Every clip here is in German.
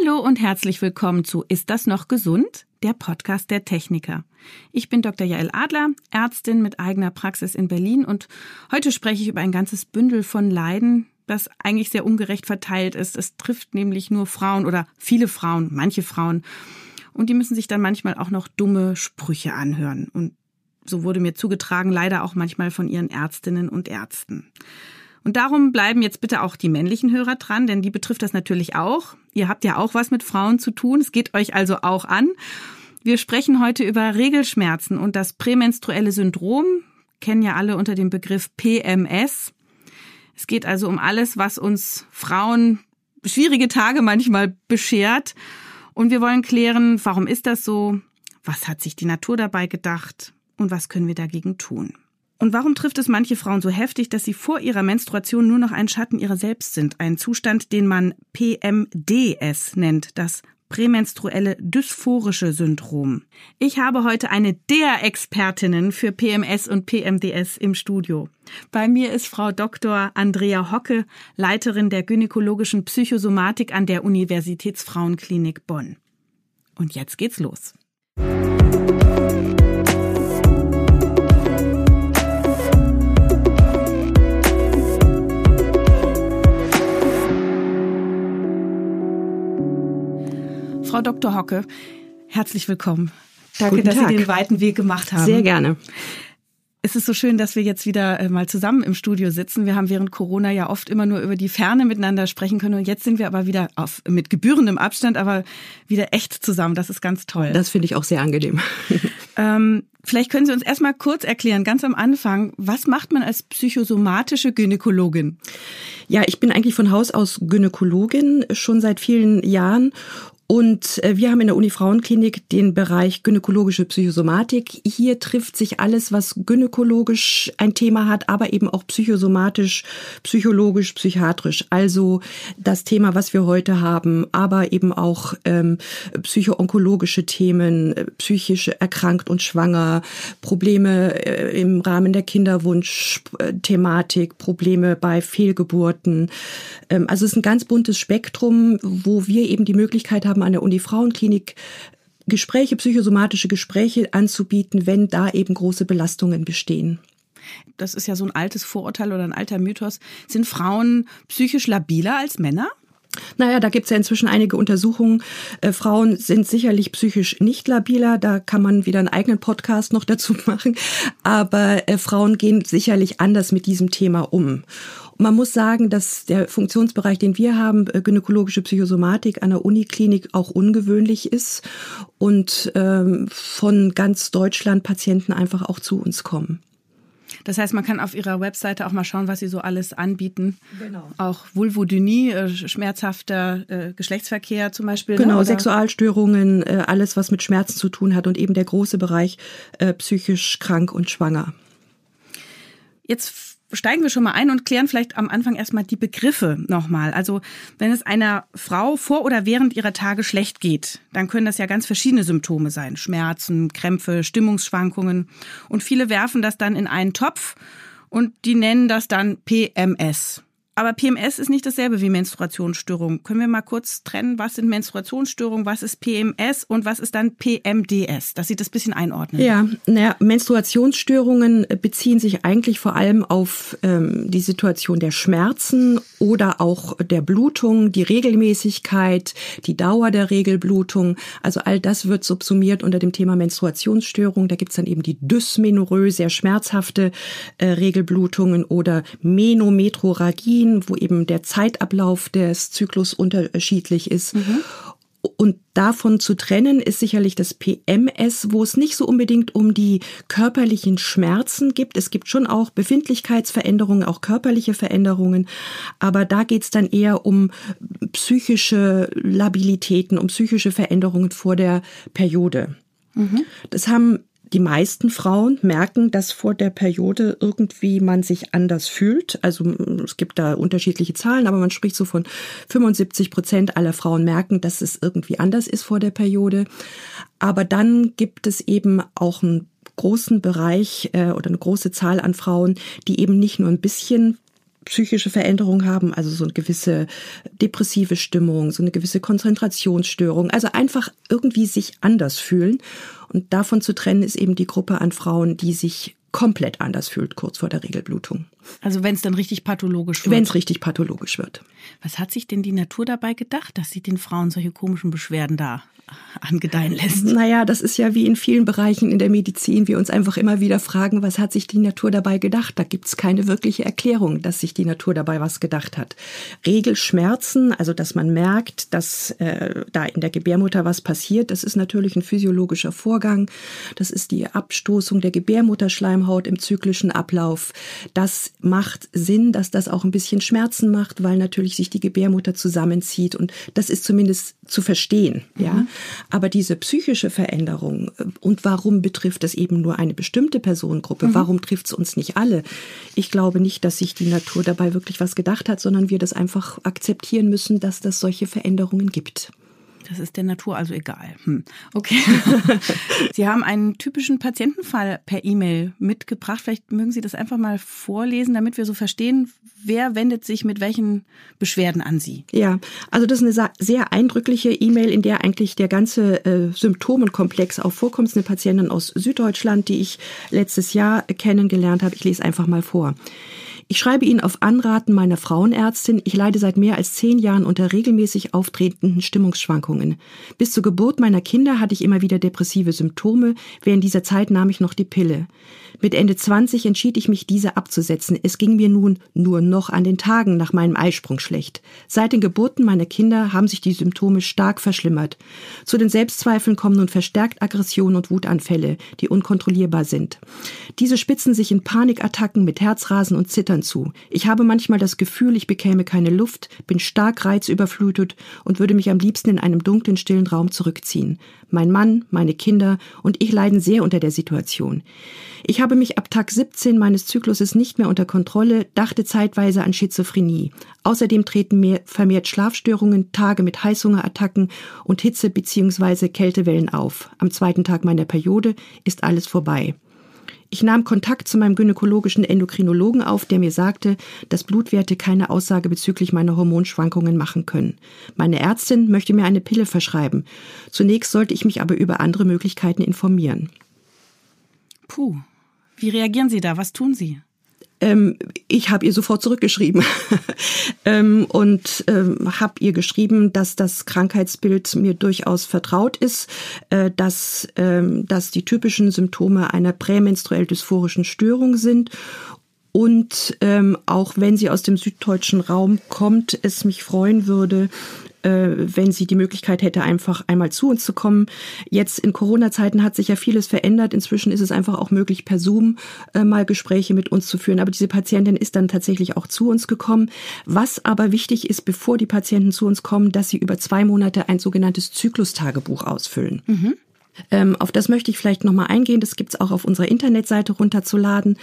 Hallo und herzlich willkommen zu Ist das noch gesund? Der Podcast der Techniker. Ich bin Dr. Jael Adler, Ärztin mit eigener Praxis in Berlin und heute spreche ich über ein ganzes Bündel von Leiden, das eigentlich sehr ungerecht verteilt ist. Es trifft nämlich nur Frauen oder viele Frauen, manche Frauen. Und die müssen sich dann manchmal auch noch dumme Sprüche anhören. Und so wurde mir zugetragen, leider auch manchmal von ihren Ärztinnen und Ärzten. Und darum bleiben jetzt bitte auch die männlichen Hörer dran, denn die betrifft das natürlich auch. Ihr habt ja auch was mit Frauen zu tun. Es geht euch also auch an. Wir sprechen heute über Regelschmerzen und das prämenstruelle Syndrom. Kennen ja alle unter dem Begriff PMS. Es geht also um alles, was uns Frauen schwierige Tage manchmal beschert. Und wir wollen klären, warum ist das so? Was hat sich die Natur dabei gedacht? Und was können wir dagegen tun? Und warum trifft es manche Frauen so heftig, dass sie vor ihrer Menstruation nur noch ein Schatten ihrer selbst sind? Ein Zustand, den man PMDS nennt, das prämenstruelle dysphorische Syndrom. Ich habe heute eine der Expertinnen für PMS und PMDS im Studio. Bei mir ist Frau Dr. Andrea Hocke, Leiterin der gynäkologischen Psychosomatik an der Universitätsfrauenklinik Bonn. Und jetzt geht's los. Frau Dr. Hocke, herzlich willkommen. Danke, Guten dass Tag. Sie den weiten Weg gemacht haben. Sehr gerne. Es ist so schön, dass wir jetzt wieder äh, mal zusammen im Studio sitzen. Wir haben während Corona ja oft immer nur über die Ferne miteinander sprechen können und jetzt sind wir aber wieder auf, mit gebührendem Abstand, aber wieder echt zusammen. Das ist ganz toll. Das finde ich auch sehr angenehm. Ähm, vielleicht können Sie uns erstmal kurz erklären, ganz am Anfang, was macht man als psychosomatische Gynäkologin? Ja, ich bin eigentlich von Haus aus Gynäkologin schon seit vielen Jahren und äh, wir haben in der Uni Frauenklinik den Bereich gynäkologische Psychosomatik. Hier trifft sich alles, was gynäkologisch ein Thema hat, aber eben auch psychosomatisch, psychologisch, psychiatrisch. Also das Thema, was wir heute haben, aber eben auch ähm, psychoonkologische Themen, äh, psychisch erkrankt und schwanger, Probleme äh, im Rahmen der Kinderwunsch-Thematik, Probleme bei Fehlgeburten. Ähm, also es ist ein ganz buntes Spektrum, wo wir eben die Möglichkeit haben, an der Uni Frauenklinik Gespräche, psychosomatische Gespräche anzubieten, wenn da eben große Belastungen bestehen. Das ist ja so ein altes Vorurteil oder ein alter Mythos. Sind Frauen psychisch labiler als Männer? Naja, da gibt's ja inzwischen einige Untersuchungen. Äh, Frauen sind sicherlich psychisch nicht labiler. Da kann man wieder einen eigenen Podcast noch dazu machen. Aber äh, Frauen gehen sicherlich anders mit diesem Thema um. Man muss sagen, dass der Funktionsbereich, den wir haben, äh, gynäkologische Psychosomatik an der Uniklinik auch ungewöhnlich ist und ähm, von ganz Deutschland Patienten einfach auch zu uns kommen. Das heißt, man kann auf ihrer Webseite auch mal schauen, was sie so alles anbieten. Genau. Auch Vulvodynie, äh, schmerzhafter äh, Geschlechtsverkehr zum Beispiel. Genau, ne? Oder- Sexualstörungen, alles, was mit Schmerzen zu tun hat und eben der große Bereich psychisch krank und schwanger. Jetzt steigen wir schon mal ein und klären vielleicht am Anfang erstmal die Begriffe nochmal. Also wenn es einer Frau vor oder während ihrer Tage schlecht geht, dann können das ja ganz verschiedene Symptome sein. Schmerzen, Krämpfe, Stimmungsschwankungen. Und viele werfen das dann in einen Topf und die nennen das dann PMS. Aber PMS ist nicht dasselbe wie Menstruationsstörung. Können wir mal kurz trennen, was sind Menstruationsstörungen, was ist PMS und was ist dann PMDS, dass Sie das bisschen einordnen? Ja, naja, Menstruationsstörungen beziehen sich eigentlich vor allem auf ähm, die Situation der Schmerzen oder auch der Blutung, die Regelmäßigkeit, die Dauer der Regelblutung. Also all das wird subsumiert unter dem Thema Menstruationsstörung. Da gibt's dann eben die Dysmenorrhoe, sehr schmerzhafte äh, Regelblutungen oder Menometrorrhagien, wo eben der Zeitablauf des Zyklus unterschiedlich ist. Und davon zu trennen ist sicherlich das PMS, wo es nicht so unbedingt um die körperlichen Schmerzen gibt. Es gibt schon auch Befindlichkeitsveränderungen, auch körperliche Veränderungen, aber da geht es dann eher um psychische Labilitäten, um psychische Veränderungen vor der Periode. Das haben die meisten Frauen merken, dass vor der Periode irgendwie man sich anders fühlt. Also es gibt da unterschiedliche Zahlen, aber man spricht so von 75 Prozent aller Frauen merken, dass es irgendwie anders ist vor der Periode. Aber dann gibt es eben auch einen großen Bereich äh, oder eine große Zahl an Frauen, die eben nicht nur ein bisschen psychische Veränderung haben, also so eine gewisse depressive Stimmung, so eine gewisse Konzentrationsstörung, also einfach irgendwie sich anders fühlen. Und davon zu trennen ist eben die Gruppe an Frauen, die sich komplett anders fühlt kurz vor der Regelblutung. Also wenn es dann richtig pathologisch wird. Wenn es richtig pathologisch wird. Was hat sich denn die Natur dabei gedacht, dass sie den Frauen solche komischen Beschwerden da angedeihen lässt? Naja, das ist ja wie in vielen Bereichen in der Medizin. Wir uns einfach immer wieder fragen, was hat sich die Natur dabei gedacht? Da gibt es keine wirkliche Erklärung, dass sich die Natur dabei was gedacht hat. Regelschmerzen, also dass man merkt, dass äh, da in der Gebärmutter was passiert, das ist natürlich ein physiologischer Vorgang. Das ist die Abstoßung der Gebärmutterschleimhaut im zyklischen Ablauf. Das macht Sinn, dass das auch ein bisschen Schmerzen macht, weil natürlich sich die Gebärmutter zusammenzieht und das ist zumindest zu verstehen, mhm. ja. Aber diese psychische Veränderung äh, und warum betrifft es eben nur eine bestimmte Personengruppe? Mhm. Warum trifft es uns nicht alle? Ich glaube nicht, dass sich die Natur dabei wirklich was gedacht hat, sondern wir das einfach akzeptieren müssen, dass das solche Veränderungen gibt. Das ist der Natur also egal. Hm. Okay. Sie haben einen typischen Patientenfall per E-Mail mitgebracht. Vielleicht mögen Sie das einfach mal vorlesen, damit wir so verstehen, wer wendet sich mit welchen Beschwerden an Sie. Ja, also das ist eine sehr eindrückliche E-Mail, in der eigentlich der ganze äh, Symptomenkomplex auch vorkommt. Eine Patientin aus Süddeutschland, die ich letztes Jahr kennengelernt habe. Ich lese einfach mal vor. Ich schreibe Ihnen auf Anraten meiner Frauenärztin, ich leide seit mehr als zehn Jahren unter regelmäßig auftretenden Stimmungsschwankungen. Bis zur Geburt meiner Kinder hatte ich immer wieder depressive Symptome, während dieser Zeit nahm ich noch die Pille. Mit Ende 20 entschied ich mich, diese abzusetzen. Es ging mir nun nur noch an den Tagen nach meinem Eisprung schlecht. Seit den Geburten meiner Kinder haben sich die Symptome stark verschlimmert. Zu den Selbstzweifeln kommen nun verstärkt Aggressionen und Wutanfälle, die unkontrollierbar sind. Diese spitzen sich in Panikattacken mit Herzrasen und Zittern zu. Ich habe manchmal das Gefühl, ich bekäme keine Luft, bin stark reizüberflutet und würde mich am liebsten in einem dunklen, stillen Raum zurückziehen. Mein Mann, meine Kinder und ich leiden sehr unter der Situation. Ich habe mich ab Tag 17 meines Zykluses nicht mehr unter Kontrolle, dachte zeitweise an Schizophrenie. Außerdem treten mehr, vermehrt Schlafstörungen, Tage mit Heißhungerattacken und Hitze- bzw. Kältewellen auf. Am zweiten Tag meiner Periode ist alles vorbei. Ich nahm Kontakt zu meinem gynäkologischen Endokrinologen auf, der mir sagte, dass Blutwerte keine Aussage bezüglich meiner Hormonschwankungen machen können. Meine Ärztin möchte mir eine Pille verschreiben. Zunächst sollte ich mich aber über andere Möglichkeiten informieren. Puh, wie reagieren Sie da? Was tun Sie? Ähm, ich habe ihr sofort zurückgeschrieben. Ähm, und ähm, habe ihr geschrieben, dass das Krankheitsbild mir durchaus vertraut ist, äh, dass, ähm, dass die typischen Symptome einer prämenstruell dysphorischen Störung sind. Und ähm, auch wenn sie aus dem süddeutschen Raum kommt, es mich freuen würde, wenn sie die Möglichkeit hätte, einfach einmal zu uns zu kommen. Jetzt in Corona-Zeiten hat sich ja vieles verändert. Inzwischen ist es einfach auch möglich, per Zoom äh, mal Gespräche mit uns zu führen. Aber diese Patientin ist dann tatsächlich auch zu uns gekommen. Was aber wichtig ist, bevor die Patienten zu uns kommen, dass sie über zwei Monate ein sogenanntes Zyklustagebuch ausfüllen. Mhm. Ähm, auf das möchte ich vielleicht nochmal eingehen. Das gibt's auch auf unserer Internetseite runterzuladen.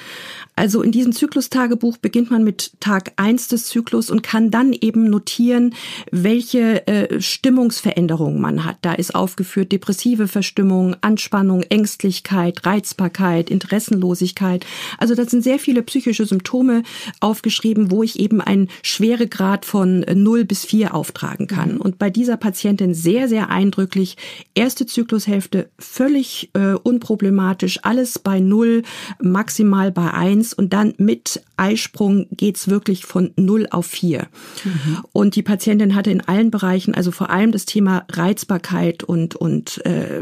Also in diesem Zyklustagebuch beginnt man mit Tag eins des Zyklus und kann dann eben notieren, welche äh, Stimmungsveränderungen man hat. Da ist aufgeführt depressive Verstimmung, Anspannung, Ängstlichkeit, Reizbarkeit, Interessenlosigkeit. Also das sind sehr viele psychische Symptome aufgeschrieben, wo ich eben einen Schweregrad von 0 bis 4 auftragen kann. Mhm. Und bei dieser Patientin sehr, sehr eindrücklich erste Zyklushälfte völlig äh, unproblematisch, alles bei 0, maximal bei 1 1 und dann mit Eisprung geht's wirklich von 0 auf 4. Mhm. Und die Patientin hatte in allen Bereichen, also vor allem das Thema Reizbarkeit und, und äh,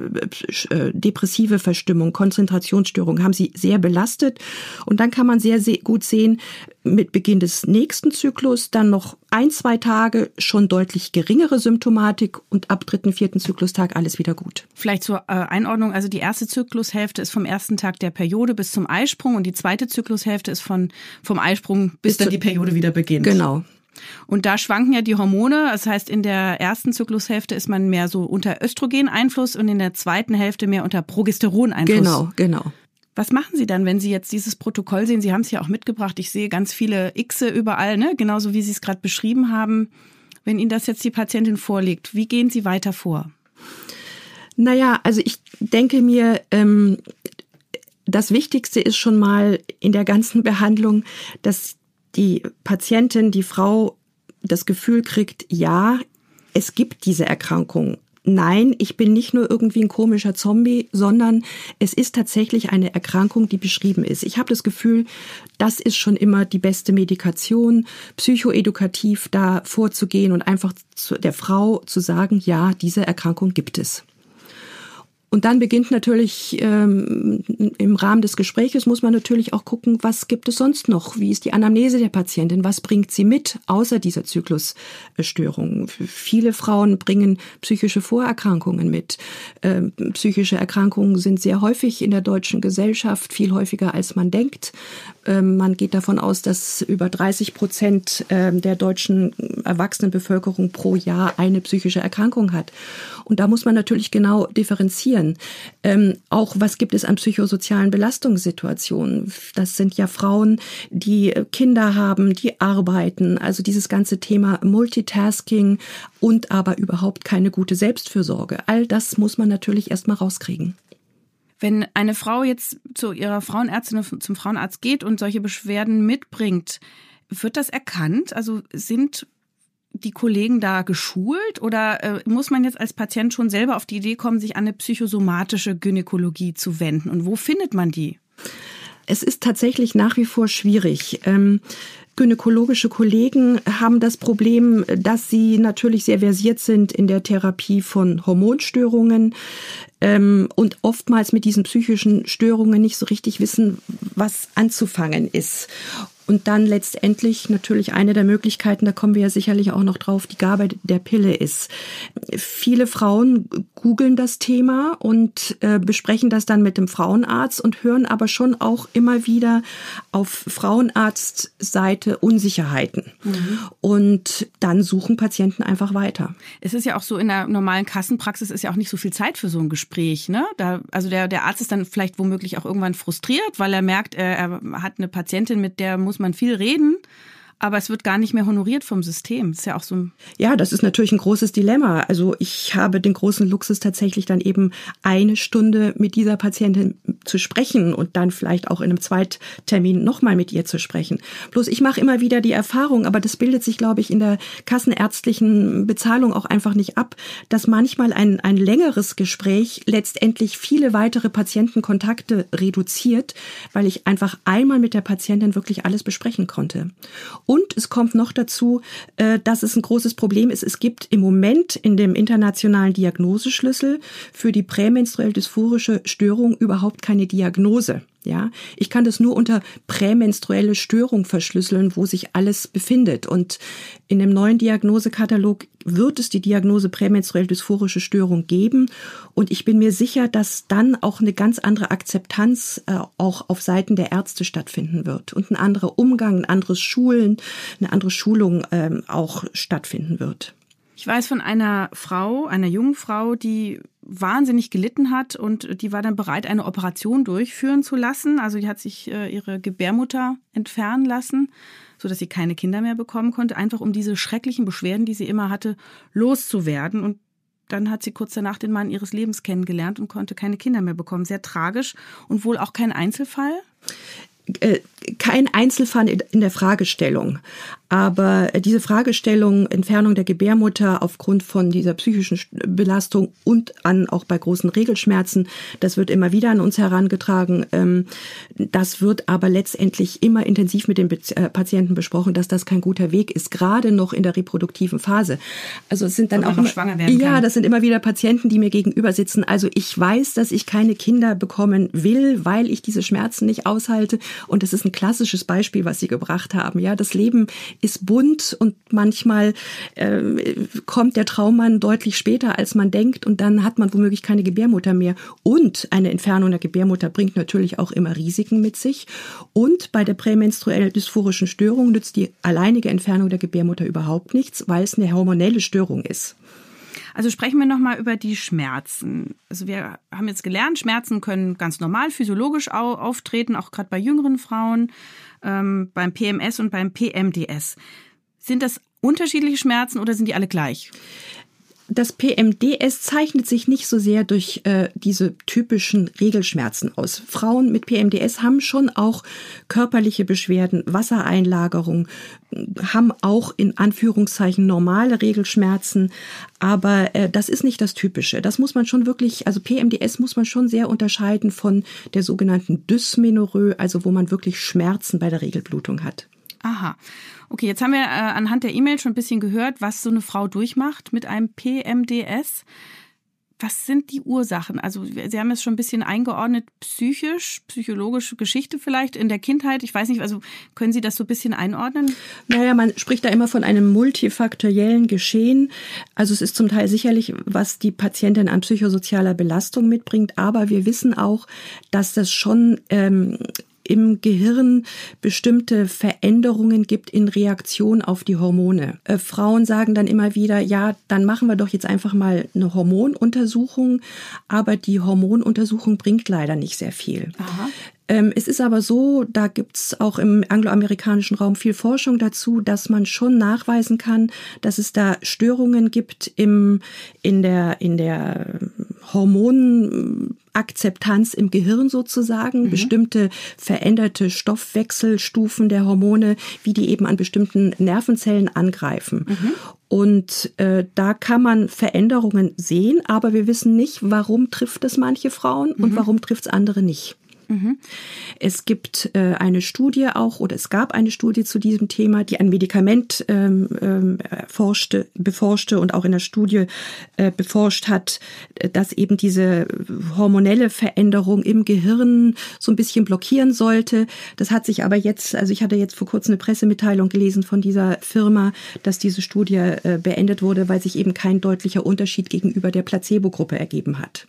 äh, depressive Verstimmung, Konzentrationsstörung, haben sie sehr belastet. Und dann kann man sehr, sehr gut sehen, mit Beginn des nächsten Zyklus dann noch ein, zwei Tage schon deutlich geringere Symptomatik und ab dritten, vierten Zyklustag alles wieder gut. Vielleicht zur äh, Einordnung, also die erste Zyklushälfte ist vom ersten Tag der Periode bis zum Eisprung und die zweite Zyklushälfte ist von, vom Eisprung bis, bis dann die Periode wieder beginnt. Genau. Und da schwanken ja die Hormone. Das heißt, in der ersten Zyklushälfte ist man mehr so unter Östrogeneinfluss und in der zweiten Hälfte mehr unter Progesteroneinfluss. Genau, genau. Was machen Sie dann, wenn Sie jetzt dieses Protokoll sehen? Sie haben es ja auch mitgebracht. Ich sehe ganz viele Xe überall, ne? genauso wie Sie es gerade beschrieben haben. Wenn Ihnen das jetzt die Patientin vorlegt, wie gehen Sie weiter vor? Naja, also ich denke mir, ähm, das Wichtigste ist schon mal in der ganzen Behandlung, dass die Patientin, die Frau das Gefühl kriegt, ja, es gibt diese Erkrankung nein, ich bin nicht nur irgendwie ein komischer Zombie, sondern es ist tatsächlich eine Erkrankung, die beschrieben ist. Ich habe das Gefühl, das ist schon immer die beste Medikation, psychoedukativ da vorzugehen und einfach der Frau zu sagen, ja, diese Erkrankung gibt es. Und dann beginnt natürlich ähm, im Rahmen des Gespräches muss man natürlich auch gucken, was gibt es sonst noch? Wie ist die Anamnese der Patientin? Was bringt sie mit außer dieser Zyklusstörung? Viele Frauen bringen psychische Vorerkrankungen mit. Ähm, psychische Erkrankungen sind sehr häufig in der deutschen Gesellschaft, viel häufiger als man denkt. Ähm, man geht davon aus, dass über 30 Prozent ähm, der deutschen Erwachsenenbevölkerung pro Jahr eine psychische Erkrankung hat. Und da muss man natürlich genau differenzieren. Ähm, auch was gibt es an psychosozialen Belastungssituationen? Das sind ja Frauen, die Kinder haben, die arbeiten. Also dieses ganze Thema Multitasking und aber überhaupt keine gute Selbstfürsorge. All das muss man natürlich erstmal rauskriegen. Wenn eine Frau jetzt zu ihrer Frauenärztin, zum Frauenarzt geht und solche Beschwerden mitbringt, wird das erkannt? Also sind die Kollegen da geschult oder äh, muss man jetzt als Patient schon selber auf die Idee kommen, sich an eine psychosomatische Gynäkologie zu wenden? Und wo findet man die? Es ist tatsächlich nach wie vor schwierig. Ähm, Gynäkologische Kollegen haben das Problem, dass sie natürlich sehr versiert sind in der Therapie von Hormonstörungen ähm, und oftmals mit diesen psychischen Störungen nicht so richtig wissen, was anzufangen ist. Und dann letztendlich natürlich eine der Möglichkeiten, da kommen wir ja sicherlich auch noch drauf, die Gabe der Pille ist. Viele Frauen googeln das Thema und äh, besprechen das dann mit dem Frauenarzt und hören aber schon auch immer wieder auf Frauenarztseite Unsicherheiten. Mhm. Und dann suchen Patienten einfach weiter. Es ist ja auch so, in der normalen Kassenpraxis ist ja auch nicht so viel Zeit für so ein Gespräch. Ne? Da, also der, der Arzt ist dann vielleicht womöglich auch irgendwann frustriert, weil er merkt, er, er hat eine Patientin, mit der muss muss man viel reden aber es wird gar nicht mehr honoriert vom System. Das ist ja auch so. Ja, das ist natürlich ein großes Dilemma. Also ich habe den großen Luxus tatsächlich dann eben eine Stunde mit dieser Patientin zu sprechen und dann vielleicht auch in einem Zweittermin nochmal mit ihr zu sprechen. Bloß ich mache immer wieder die Erfahrung, aber das bildet sich, glaube ich, in der kassenärztlichen Bezahlung auch einfach nicht ab, dass manchmal ein, ein längeres Gespräch letztendlich viele weitere Patientenkontakte reduziert, weil ich einfach einmal mit der Patientin wirklich alles besprechen konnte. Und es kommt noch dazu, äh, dass es ein großes Problem ist. Es gibt im Moment in dem internationalen Diagnoseschlüssel für die prämenstruell dysphorische Störung überhaupt keine Diagnose. Ja, ich kann das nur unter prämenstruelle Störung verschlüsseln, wo sich alles befindet. Und in dem neuen Diagnosekatalog wird es die Diagnose prämenstruell dysphorische Störung geben. Und ich bin mir sicher, dass dann auch eine ganz andere Akzeptanz äh, auch auf Seiten der Ärzte stattfinden wird und ein anderer Umgang, ein anderes Schulen, eine andere Schulung ähm, auch stattfinden wird. Ich weiß von einer Frau, einer jungen Frau, die wahnsinnig gelitten hat und die war dann bereit, eine Operation durchführen zu lassen. Also die hat sich äh, ihre Gebärmutter entfernen lassen, so dass sie keine Kinder mehr bekommen konnte, einfach um diese schrecklichen Beschwerden, die sie immer hatte, loszuwerden. Und dann hat sie kurz danach den Mann ihres Lebens kennengelernt und konnte keine Kinder mehr bekommen. Sehr tragisch und wohl auch kein Einzelfall. Äh, kein Einzelfall in der Fragestellung. Aber diese Fragestellung Entfernung der Gebärmutter aufgrund von dieser psychischen Belastung und an auch bei großen Regelschmerzen, das wird immer wieder an uns herangetragen. Ähm, das wird aber letztendlich immer intensiv mit den äh, Patienten besprochen, dass das kein guter Weg ist, gerade noch in der reproduktiven Phase. Also es sind dann auch noch schwanger werden ja, das sind immer wieder Patienten, die mir gegenüber sitzen. Also ich weiß, dass ich keine Kinder bekommen will, weil ich diese Schmerzen nicht aushalte. Und das ist ein klassisches Beispiel, was Sie gebracht haben. Ja, das Leben ist bunt und manchmal äh, kommt der Traummann deutlich später, als man denkt und dann hat man womöglich keine Gebärmutter mehr. Und eine Entfernung der Gebärmutter bringt natürlich auch immer Risiken mit sich. Und bei der prämenstruell dysphorischen Störung nützt die alleinige Entfernung der Gebärmutter überhaupt nichts, weil es eine hormonelle Störung ist. Also sprechen wir nochmal über die Schmerzen. Also wir haben jetzt gelernt, Schmerzen können ganz normal physiologisch auftreten, auch gerade bei jüngeren Frauen ähm, beim PMS und beim PMDS. Sind das unterschiedliche Schmerzen oder sind die alle gleich? Das PMDS zeichnet sich nicht so sehr durch äh, diese typischen Regelschmerzen aus. Frauen mit PMDS haben schon auch körperliche Beschwerden, Wassereinlagerung, haben auch in Anführungszeichen normale Regelschmerzen, aber äh, das ist nicht das Typische. Das muss man schon wirklich, also PMDS muss man schon sehr unterscheiden von der sogenannten Dysmenorrhoe, also wo man wirklich Schmerzen bei der Regelblutung hat. Aha. Okay, jetzt haben wir äh, anhand der E-Mail schon ein bisschen gehört, was so eine Frau durchmacht mit einem PMDS. Was sind die Ursachen? Also Sie haben es schon ein bisschen eingeordnet, psychisch, psychologische Geschichte vielleicht in der Kindheit. Ich weiß nicht, also können Sie das so ein bisschen einordnen? Naja, man spricht da immer von einem multifaktoriellen Geschehen. Also es ist zum Teil sicherlich, was die Patientin an psychosozialer Belastung mitbringt, aber wir wissen auch, dass das schon ähm, im Gehirn bestimmte Veränderungen gibt in Reaktion auf die Hormone. Äh, Frauen sagen dann immer wieder, ja, dann machen wir doch jetzt einfach mal eine Hormonuntersuchung, aber die Hormonuntersuchung bringt leider nicht sehr viel. Aha. Ähm, es ist aber so, da gibt's auch im angloamerikanischen Raum viel Forschung dazu, dass man schon nachweisen kann, dass es da Störungen gibt im, in der, in der Hormonakzeptanz im Gehirn sozusagen, mhm. bestimmte veränderte Stoffwechselstufen der Hormone, wie die eben an bestimmten Nervenzellen angreifen. Mhm. Und äh, da kann man Veränderungen sehen, aber wir wissen nicht, warum trifft es manche Frauen und mhm. warum trifft es andere nicht. Mhm. Es gibt äh, eine Studie auch oder es gab eine Studie zu diesem Thema, die ein Medikament ähm, ähm, forschte, beforschte und auch in der Studie äh, beforscht hat, dass eben diese hormonelle Veränderung im Gehirn so ein bisschen blockieren sollte. Das hat sich aber jetzt, also ich hatte jetzt vor kurzem eine Pressemitteilung gelesen von dieser Firma, dass diese Studie äh, beendet wurde, weil sich eben kein deutlicher Unterschied gegenüber der Placebo-Gruppe ergeben hat.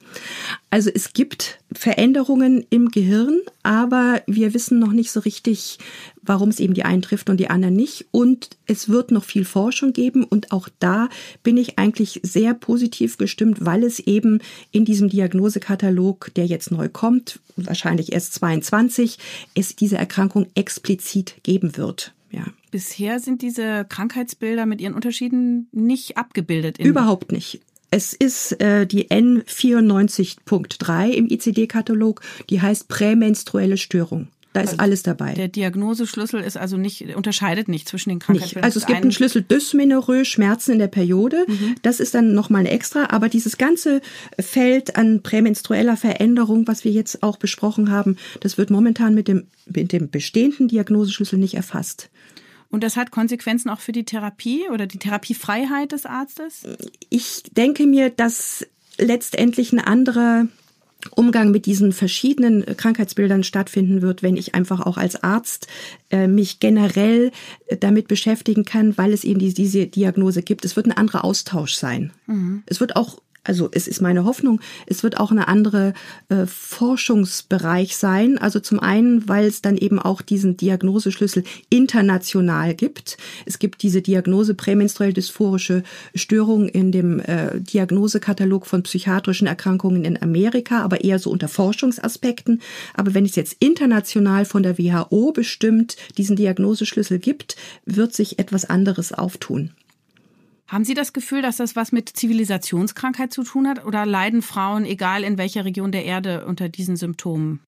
Also es gibt Veränderungen im Gehirn Gehirn, aber wir wissen noch nicht so richtig, warum es eben die einen trifft und die anderen nicht. Und es wird noch viel Forschung geben und auch da bin ich eigentlich sehr positiv gestimmt, weil es eben in diesem Diagnosekatalog, der jetzt neu kommt, wahrscheinlich erst 22, es diese Erkrankung explizit geben wird. Ja. Bisher sind diese Krankheitsbilder mit ihren Unterschieden nicht abgebildet. Überhaupt nicht. Es ist äh, die N94.3 im ICD-Katalog, die heißt prämenstruelle Störung. Da ist also alles dabei. Der Diagnoseschlüssel ist also nicht, unterscheidet nicht zwischen den Krankheiten. Also es gibt einen Schlüssel Dysmenorrhoe, Schmerzen in der Periode. Mhm. Das ist dann nochmal ein extra. Aber dieses ganze Feld an prämenstrueller Veränderung, was wir jetzt auch besprochen haben, das wird momentan mit dem, mit dem bestehenden Diagnoseschlüssel nicht erfasst. Und das hat Konsequenzen auch für die Therapie oder die Therapiefreiheit des Arztes? Ich denke mir, dass letztendlich ein anderer Umgang mit diesen verschiedenen Krankheitsbildern stattfinden wird, wenn ich einfach auch als Arzt äh, mich generell damit beschäftigen kann, weil es eben die, diese Diagnose gibt. Es wird ein anderer Austausch sein. Mhm. Es wird auch also es ist meine Hoffnung, es wird auch eine andere äh, Forschungsbereich sein. Also zum einen, weil es dann eben auch diesen Diagnoseschlüssel international gibt. Es gibt diese Diagnose prämenstruell dysphorische Störung in dem äh, Diagnosekatalog von psychiatrischen Erkrankungen in Amerika, aber eher so unter Forschungsaspekten. Aber wenn es jetzt international von der WHO bestimmt diesen Diagnoseschlüssel gibt, wird sich etwas anderes auftun. Haben Sie das Gefühl, dass das was mit Zivilisationskrankheit zu tun hat oder leiden Frauen, egal in welcher Region der Erde, unter diesen Symptomen?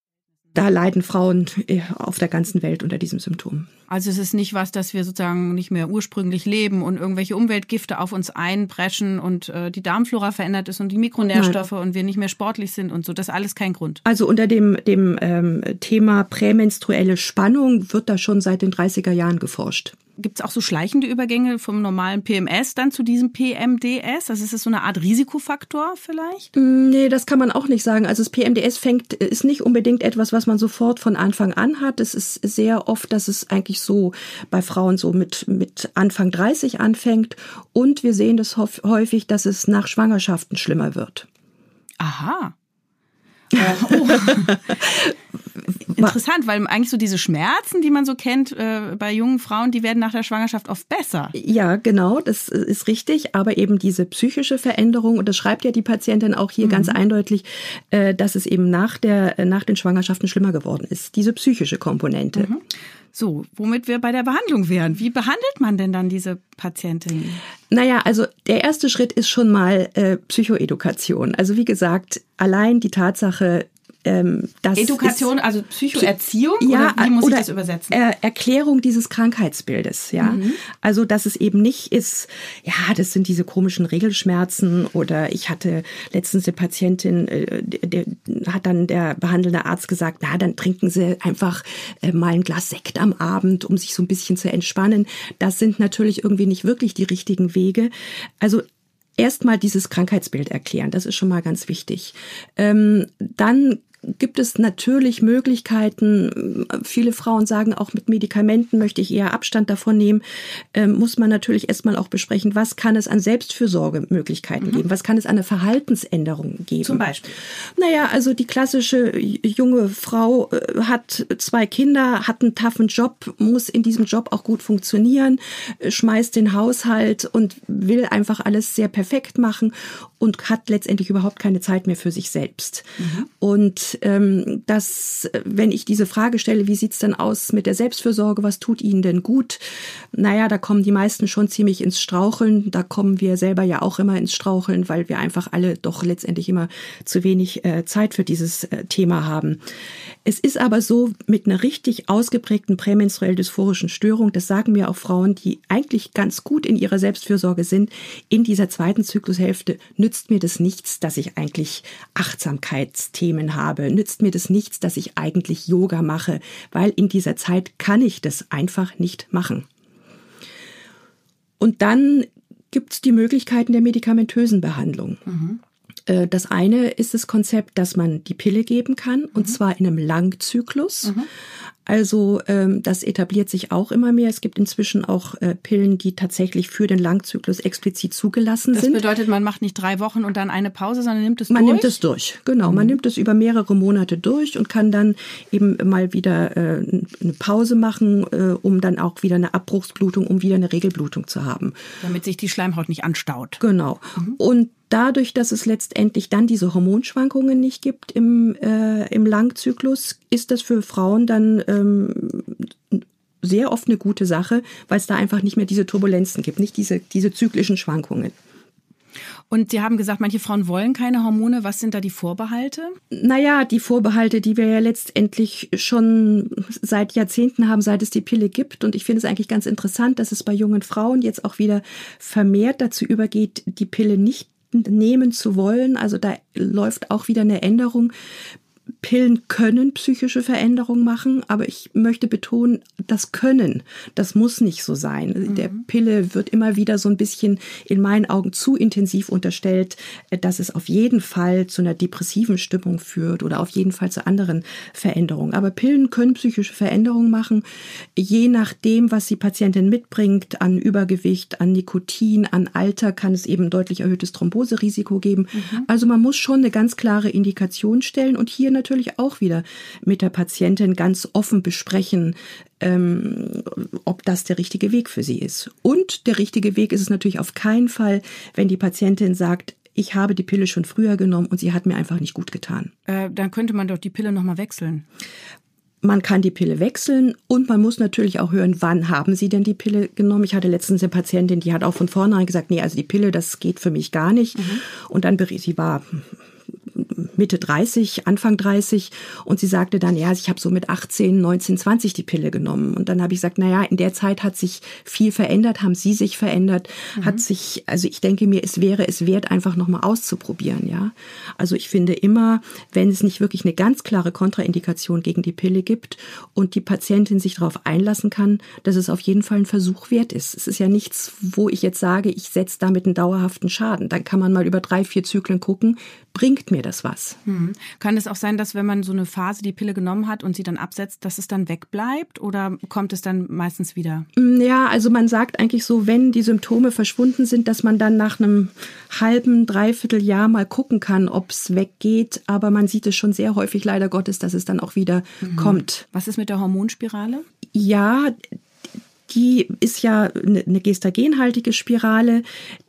Da leiden Frauen äh, auf der ganzen Welt unter diesem Symptom. Also es ist nicht was, dass wir sozusagen nicht mehr ursprünglich leben und irgendwelche Umweltgifte auf uns einpreschen und äh, die Darmflora verändert ist und die Mikronährstoffe Nein. und wir nicht mehr sportlich sind und so. Das ist alles kein Grund. Also unter dem, dem ähm, Thema prämenstruelle Spannung wird da schon seit den 30er Jahren geforscht gibt es auch so schleichende Übergänge vom normalen PMS dann zu diesem PMDS? Also ist das so eine Art Risikofaktor vielleicht? Mm, nee, das kann man auch nicht sagen. Also das PMDS fängt, ist nicht unbedingt etwas, was man sofort von Anfang an hat. Es ist sehr oft, dass es eigentlich so bei Frauen so mit, mit Anfang 30 anfängt. Und wir sehen das häufig, dass es nach Schwangerschaften schlimmer wird. Aha. oh. Interessant, weil eigentlich so diese Schmerzen, die man so kennt äh, bei jungen Frauen, die werden nach der Schwangerschaft oft besser. Ja, genau, das ist richtig. Aber eben diese psychische Veränderung, und das schreibt ja die Patientin auch hier mhm. ganz eindeutig, äh, dass es eben nach, der, nach den Schwangerschaften schlimmer geworden ist. Diese psychische Komponente. Mhm. So, womit wir bei der Behandlung wären. Wie behandelt man denn dann diese Patientin? Naja, also der erste Schritt ist schon mal äh, Psychoedukation. Also wie gesagt, allein die Tatsache, ähm, das Education, also Psychoerziehung ja, oder wie muss oder ich das übersetzen? Er Erklärung dieses Krankheitsbildes, ja. Mhm. Also, dass es eben nicht ist, ja, das sind diese komischen Regelschmerzen oder ich hatte letztens eine Patientin, äh, der, der hat dann der behandelnde Arzt gesagt, na, dann trinken Sie einfach äh, mal ein Glas Sekt am Abend, um sich so ein bisschen zu entspannen. Das sind natürlich irgendwie nicht wirklich die richtigen Wege. Also erstmal dieses Krankheitsbild erklären. Das ist schon mal ganz wichtig. Ähm, dann gibt es natürlich Möglichkeiten. Viele Frauen sagen auch mit Medikamenten möchte ich eher Abstand davon nehmen. Ähm, muss man natürlich erstmal auch besprechen, was kann es an Selbstfürsorgemöglichkeiten mhm. geben? Was kann es an eine Verhaltensänderung geben? Zum Beispiel? Naja, also die klassische junge Frau äh, hat zwei Kinder, hat einen taffen Job, muss in diesem Job auch gut funktionieren, äh, schmeißt den Haushalt und will einfach alles sehr perfekt machen und hat letztendlich überhaupt keine Zeit mehr für sich selbst. Mhm. Und ähm, dass, wenn ich diese Frage stelle, wie sieht's denn aus mit der Selbstfürsorge, was tut Ihnen denn gut? Naja, da kommen die meisten schon ziemlich ins Straucheln. Da kommen wir selber ja auch immer ins Straucheln, weil wir einfach alle doch letztendlich immer zu wenig äh, Zeit für dieses äh, Thema haben. Es ist aber so, mit einer richtig ausgeprägten prämenstruell dysphorischen Störung, das sagen mir auch Frauen, die eigentlich ganz gut in ihrer Selbstfürsorge sind, in dieser zweiten Zyklushälfte nützt mir das nichts, dass ich eigentlich Achtsamkeitsthemen habe, nützt mir das nichts, dass ich eigentlich Yoga mache, weil in dieser Zeit kann ich das einfach nicht machen. Und dann gibt es die Möglichkeiten der medikamentösen Behandlung. Mhm. Äh, das eine ist das Konzept, dass man die Pille geben kann, und mhm. zwar in einem Langzyklus. Mhm. Also ähm, das etabliert sich auch immer mehr. Es gibt inzwischen auch äh, Pillen, die tatsächlich für den Langzyklus explizit zugelassen das sind. Das bedeutet, man macht nicht drei Wochen und dann eine Pause, sondern nimmt es man durch? Man nimmt es durch, genau. Mhm. Man nimmt es über mehrere Monate durch und kann dann eben mal wieder äh, eine Pause machen, äh, um dann auch wieder eine Abbruchsblutung, um wieder eine Regelblutung zu haben. Damit sich die Schleimhaut nicht anstaut. Genau. Mhm. Und dadurch, dass es letztendlich dann diese Hormonschwankungen nicht gibt im, äh, im Langzyklus, ist das für Frauen dann ähm, sehr oft eine gute Sache, weil es da einfach nicht mehr diese Turbulenzen gibt, nicht diese, diese zyklischen Schwankungen. Und Sie haben gesagt, manche Frauen wollen keine Hormone. Was sind da die Vorbehalte? Naja, die Vorbehalte, die wir ja letztendlich schon seit Jahrzehnten haben, seit es die Pille gibt. Und ich finde es eigentlich ganz interessant, dass es bei jungen Frauen jetzt auch wieder vermehrt dazu übergeht, die Pille nicht nehmen zu wollen. Also da läuft auch wieder eine Änderung Pillen können psychische Veränderungen machen, aber ich möchte betonen, das können, das muss nicht so sein. Mhm. Der Pille wird immer wieder so ein bisschen in meinen Augen zu intensiv unterstellt, äh, dass es auf jeden Fall zu einer depressiven Stimmung führt oder auf jeden Fall zu anderen Veränderungen. Aber Pillen können psychische Veränderungen machen, je nachdem, was die Patientin mitbringt an Übergewicht, an Nikotin, an Alter, kann es eben deutlich erhöhtes Thromboserisiko geben. Mhm. Also man muss schon eine ganz klare Indikation stellen und hier natürlich auch wieder mit der Patientin ganz offen besprechen, ähm, ob das der richtige Weg für sie ist. Und der richtige Weg ist es natürlich auf keinen Fall, wenn die Patientin sagt, ich habe die Pille schon früher genommen und sie hat mir einfach nicht gut getan. Äh, dann könnte man doch die Pille nochmal wechseln. Man kann die Pille wechseln und man muss natürlich auch hören, wann haben Sie denn die Pille genommen. Ich hatte letztens eine Patientin, die hat auch von vornherein gesagt, nee, also die Pille, das geht für mich gar nicht. Mhm. Und dann, sie war Mitte 30, Anfang 30 und sie sagte dann, ja, ich habe so mit 18, 19, 20 die Pille genommen und dann habe ich gesagt, na ja, in der Zeit hat sich viel verändert, haben Sie sich verändert, mhm. hat sich, also ich denke mir, es wäre es wert, einfach nochmal auszuprobieren, ja. Also ich finde immer, wenn es nicht wirklich eine ganz klare Kontraindikation gegen die Pille gibt und die Patientin sich darauf einlassen kann, dass es auf jeden Fall ein Versuch wert ist. Es ist ja nichts, wo ich jetzt sage, ich setze damit einen dauerhaften Schaden. Dann kann man mal über drei, vier Zyklen gucken, bringt mir das was? was. Hm. Kann es auch sein, dass wenn man so eine Phase die Pille genommen hat und sie dann absetzt, dass es dann wegbleibt oder kommt es dann meistens wieder? Mm, ja, also man sagt eigentlich so, wenn die Symptome verschwunden sind, dass man dann nach einem halben, dreiviertel Jahr mal gucken kann, ob es weggeht. Aber man sieht es schon sehr häufig leider Gottes, dass es dann auch wieder mhm. kommt. Was ist mit der Hormonspirale? Ja, die ist ja eine gestagenhaltige Spirale.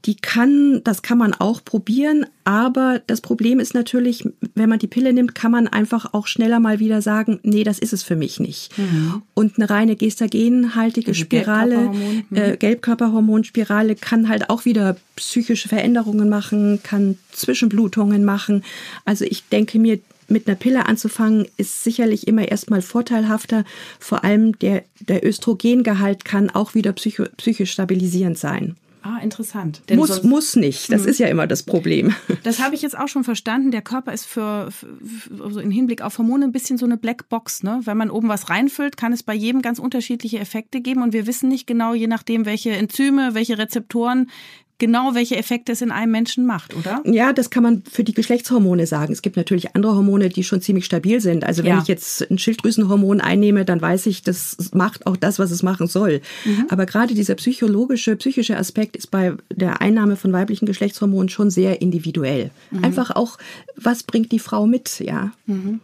Die kann, das kann man auch probieren, aber das Problem ist natürlich, wenn man die Pille nimmt, kann man einfach auch schneller mal wieder sagen, nee, das ist es für mich nicht. Mhm. Und eine reine gestagenhaltige also Spirale, Gelbkörperhormon. Mhm. äh, Gelbkörperhormonspirale kann halt auch wieder psychische Veränderungen machen, kann Zwischenblutungen machen. Also ich denke mir, mit einer Pille anzufangen, ist sicherlich immer erstmal vorteilhafter. Vor allem der, der Östrogengehalt kann auch wieder psycho, psychisch stabilisierend sein. Ah, interessant. Denn muss, muss nicht. Das mhm. ist ja immer das Problem. Das habe ich jetzt auch schon verstanden. Der Körper ist für, für also im Hinblick auf Hormone ein bisschen so eine Blackbox. Ne? Wenn man oben was reinfüllt, kann es bei jedem ganz unterschiedliche Effekte geben. Und wir wissen nicht genau, je nachdem, welche Enzyme, welche Rezeptoren genau, welche Effekte es in einem Menschen macht, oder? Ja, das kann man für die Geschlechtshormone sagen. Es gibt natürlich andere Hormone, die schon ziemlich stabil sind. Also wenn ja. ich jetzt ein Schilddrüsenhormon einnehme, dann weiß ich, das macht auch das, was es machen soll. Mhm. Aber gerade dieser psychologische, psychische Aspekt ist bei der Einnahme von weiblichen Geschlechtshormonen schon sehr individuell. Mhm. Einfach auch, was bringt die Frau mit, ja. Mhm.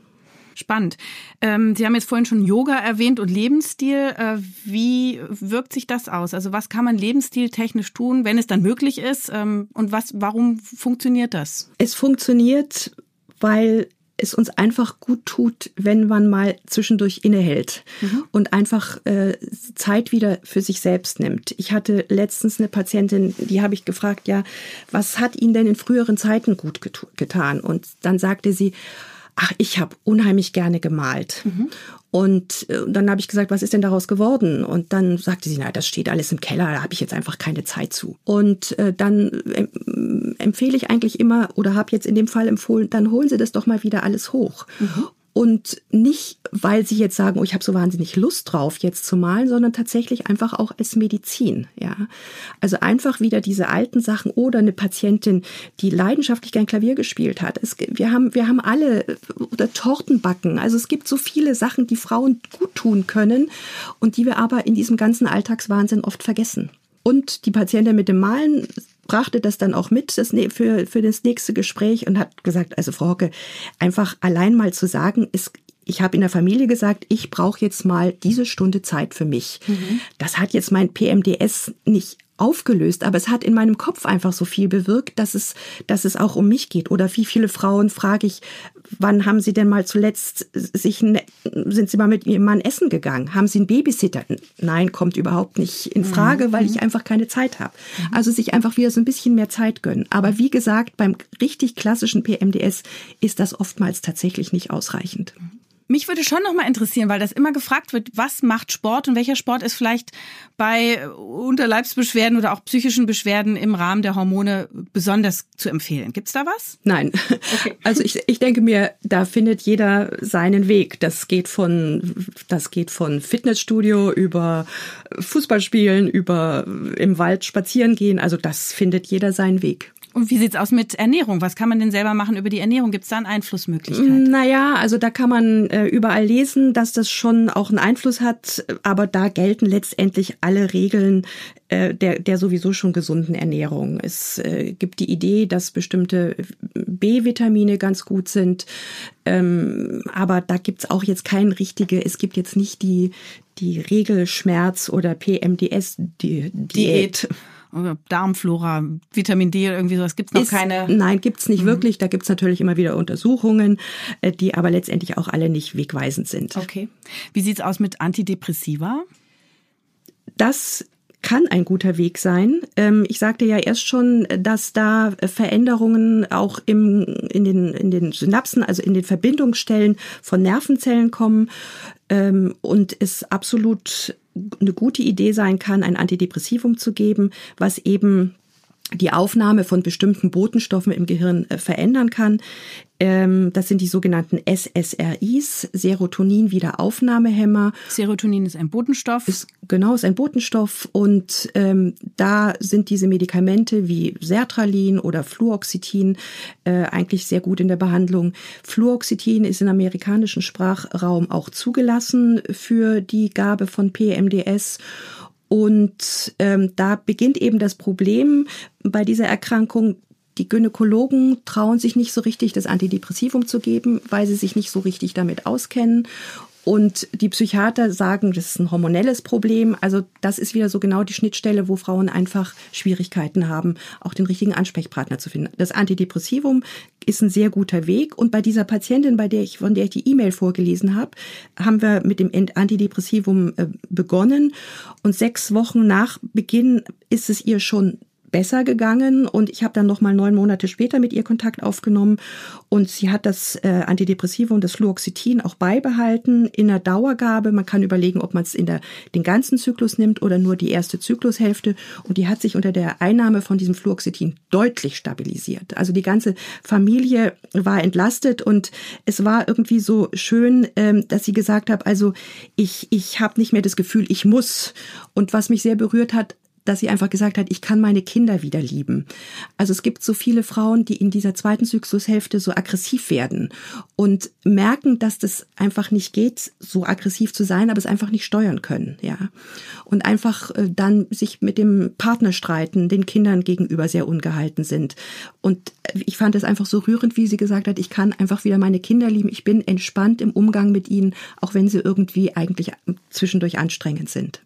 Spannend. Ähm, Sie haben jetzt vorhin schon Yoga erwähnt und Lebensstil. Äh, wie wirkt sich das aus? Also was kann man lebensstiltechnisch tun, wenn es dann möglich ist? Ähm, und was, warum funktioniert das? Es funktioniert, weil es uns einfach gut tut, wenn man mal zwischendurch innehält mhm. und einfach äh, Zeit wieder für sich selbst nimmt. Ich hatte letztens eine Patientin, die habe ich gefragt, ja, was hat Ihnen denn in früheren Zeiten gut getan? Und dann sagte sie, ach, ich habe unheimlich gerne gemalt. Mhm. Und äh, dann habe ich gesagt, was ist denn daraus geworden? Und dann sagte sie, na, das steht alles im Keller, da habe ich jetzt einfach keine Zeit zu. Und äh, dann äh, empfehle ich eigentlich immer oder habe jetzt in dem Fall empfohlen, dann holen Sie das doch mal wieder alles hoch. Mhm. Und nicht, weil sie jetzt sagen, oh, ich habe so wahnsinnig Lust drauf, jetzt zu malen, sondern tatsächlich einfach auch als Medizin. Ja, also einfach wieder diese alten Sachen oder eine Patientin, die leidenschaftlich gern Klavier gespielt hat. Es, wir haben, wir haben alle oder Torten backen. Also es gibt so viele Sachen, die Frauen gut tun können und die wir aber in diesem ganzen Alltagswahnsinn oft vergessen. Und die Patientin mit dem Malen brachte das dann auch mit das, für, für das nächste Gespräch und hat gesagt, also Frau Hocke, einfach allein mal zu sagen, ist, ich habe in der Familie gesagt, ich brauche jetzt mal diese Stunde Zeit für mich. Mhm. Das hat jetzt mein PMDS nicht aufgelöst, aber es hat in meinem Kopf einfach so viel bewirkt, dass es, dass es auch um mich geht. Oder wie viele Frauen frage ich, wann haben Sie denn mal zuletzt sich, ne, sind Sie mal mit Ihrem Mann essen gegangen? Haben Sie einen Babysitter? Nein, kommt überhaupt nicht in Frage, mhm. weil ich einfach keine Zeit habe. Mhm. Also sich einfach wieder so ein bisschen mehr Zeit gönnen. Aber wie gesagt, beim richtig klassischen PMDS ist das oftmals tatsächlich nicht ausreichend. Mich würde schon noch mal interessieren, weil das immer gefragt wird, was macht Sport und welcher Sport ist vielleicht bei Unterleibsbeschwerden oder auch psychischen Beschwerden im Rahmen der Hormone besonders zu empfehlen. Gibt's da was? Nein. Okay. Also ich, ich denke mir, da findet jeder seinen Weg. Das geht von, das geht von Fitnessstudio über Fußballspielen, über im Wald spazieren gehen. Also das findet jeder seinen Weg. Und wie sieht's aus mit Ernährung? Was kann man denn selber machen über die Ernährung? Gibt's da eine Einflussmöglichkeit? Naja, also da kann man äh, überall lesen, dass das schon auch einen Einfluss hat, aber da gelten letztendlich alle Regeln äh, der, der sowieso schon gesunden Ernährung. Es äh, gibt die Idee, dass bestimmte B-Vitamine ganz gut sind, ähm, aber da gibt's auch jetzt kein richtige, es gibt jetzt nicht die, die Regelschmerz- oder PMDS-Diät. Darmflora, Vitamin D oder irgendwie sowas. Gibt es noch keine? Nein, gibt es nicht mhm. wirklich. Da gibt es natürlich immer wieder Untersuchungen, äh, die aber letztendlich auch alle nicht wegweisend sind. Okay. Wie sieht's aus mit Antidepressiva? Das kann ein guter Weg sein. Ähm, ich sagte ja erst schon, dass da Veränderungen auch im, in, den, in den Synapsen, also in den Verbindungsstellen von Nervenzellen kommen ähm, und es absolut eine gute Idee sein kann, ein Antidepressivum zu geben, was eben die Aufnahme von bestimmten Botenstoffen im Gehirn äh, verändern kann. Ähm, das sind die sogenannten SSRIs, Serotonin-Wiederaufnahmehämmer. Serotonin ist ein Botenstoff. Ist, genau, ist ein Botenstoff. Und ähm, da sind diese Medikamente wie Sertralin oder Fluoxetin äh, eigentlich sehr gut in der Behandlung. Fluoxetin ist im amerikanischen Sprachraum auch zugelassen für die Gabe von PMDS. Und ähm, da beginnt eben das Problem bei dieser Erkrankung. Die Gynäkologen trauen sich nicht so richtig, das Antidepressivum zu geben, weil sie sich nicht so richtig damit auskennen. Und die Psychiater sagen, das ist ein hormonelles Problem. Also das ist wieder so genau die Schnittstelle, wo Frauen einfach Schwierigkeiten haben, auch den richtigen Ansprechpartner zu finden. Das Antidepressivum ist ein sehr guter Weg. Und bei dieser Patientin, bei der ich, von der ich die E-Mail vorgelesen habe, haben wir mit dem Antidepressivum äh, begonnen. Und sechs Wochen nach Beginn ist es ihr schon besser gegangen und ich habe dann noch mal neun Monate später mit ihr Kontakt aufgenommen und sie hat das äh, Antidepressivum, das Fluoxetin auch beibehalten in der Dauergabe. Man kann überlegen, ob man es in der den ganzen Zyklus nimmt oder nur die erste Zyklushälfte und die hat sich unter der Einnahme von diesem Fluoxetin deutlich stabilisiert. Also die ganze Familie war entlastet und es war irgendwie so schön, ähm, dass sie gesagt hat, also ich ich habe nicht mehr das Gefühl, ich muss und was mich sehr berührt hat, dass sie einfach gesagt hat, ich kann meine Kinder wieder lieben. Also es gibt so viele Frauen, die in dieser zweiten Zyklushälfte so aggressiv werden und merken, dass das einfach nicht geht, so aggressiv zu sein, aber es einfach nicht steuern können, ja. Und einfach äh, dann sich mit dem Partner streiten, den Kindern gegenüber sehr ungehalten sind. Und ich fand es einfach so rührend, wie sie gesagt hat, ich kann einfach wieder meine Kinder lieben. Ich bin entspannt im Umgang mit ihnen, auch wenn sie irgendwie eigentlich zwischendurch anstrengend sind.